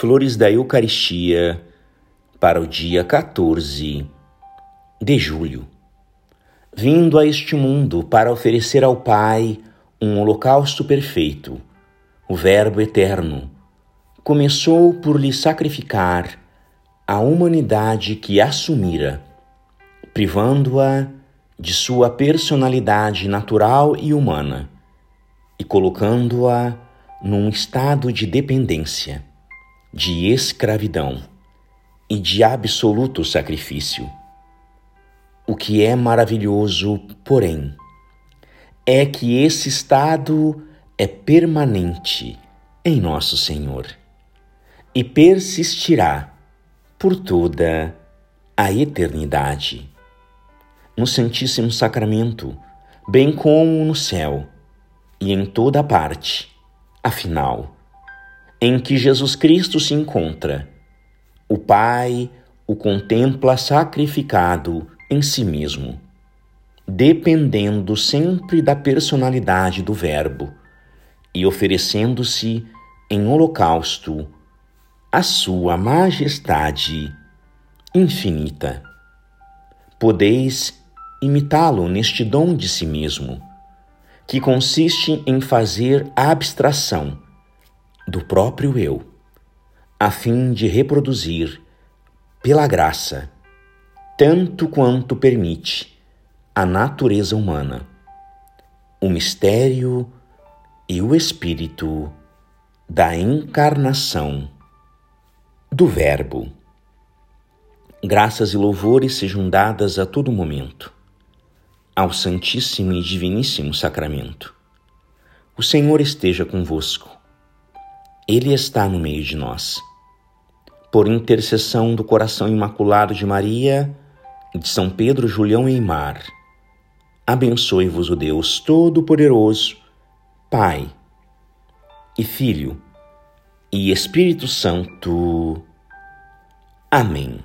Flores da Eucaristia para o dia 14 de julho. Vindo a este mundo para oferecer ao Pai um holocausto perfeito, o Verbo eterno começou por lhe sacrificar a humanidade que assumira, privando-a de sua personalidade natural e humana e colocando-a num estado de dependência de escravidão e de absoluto sacrifício. O que é maravilhoso, porém, é que esse estado é permanente em Nosso Senhor e persistirá por toda a eternidade. No Santíssimo Sacramento, bem como no céu e em toda parte, afinal, em que Jesus Cristo se encontra. O Pai o contempla sacrificado em si mesmo, dependendo sempre da personalidade do Verbo e oferecendo-se em holocausto à Sua Majestade infinita. Podeis imitá-lo neste dom de si mesmo, que consiste em fazer abstração do próprio eu, a fim de reproduzir, pela graça, tanto quanto permite, a natureza humana, o mistério e o espírito da encarnação do Verbo. Graças e louvores sejam dadas a todo momento ao Santíssimo e Diviníssimo Sacramento. O Senhor esteja convosco. Ele está no meio de nós. Por intercessão do coração imaculado de Maria, de São Pedro, Julião e Mar, abençoe-vos o Deus Todo-Poderoso, Pai e Filho e Espírito Santo. Amém.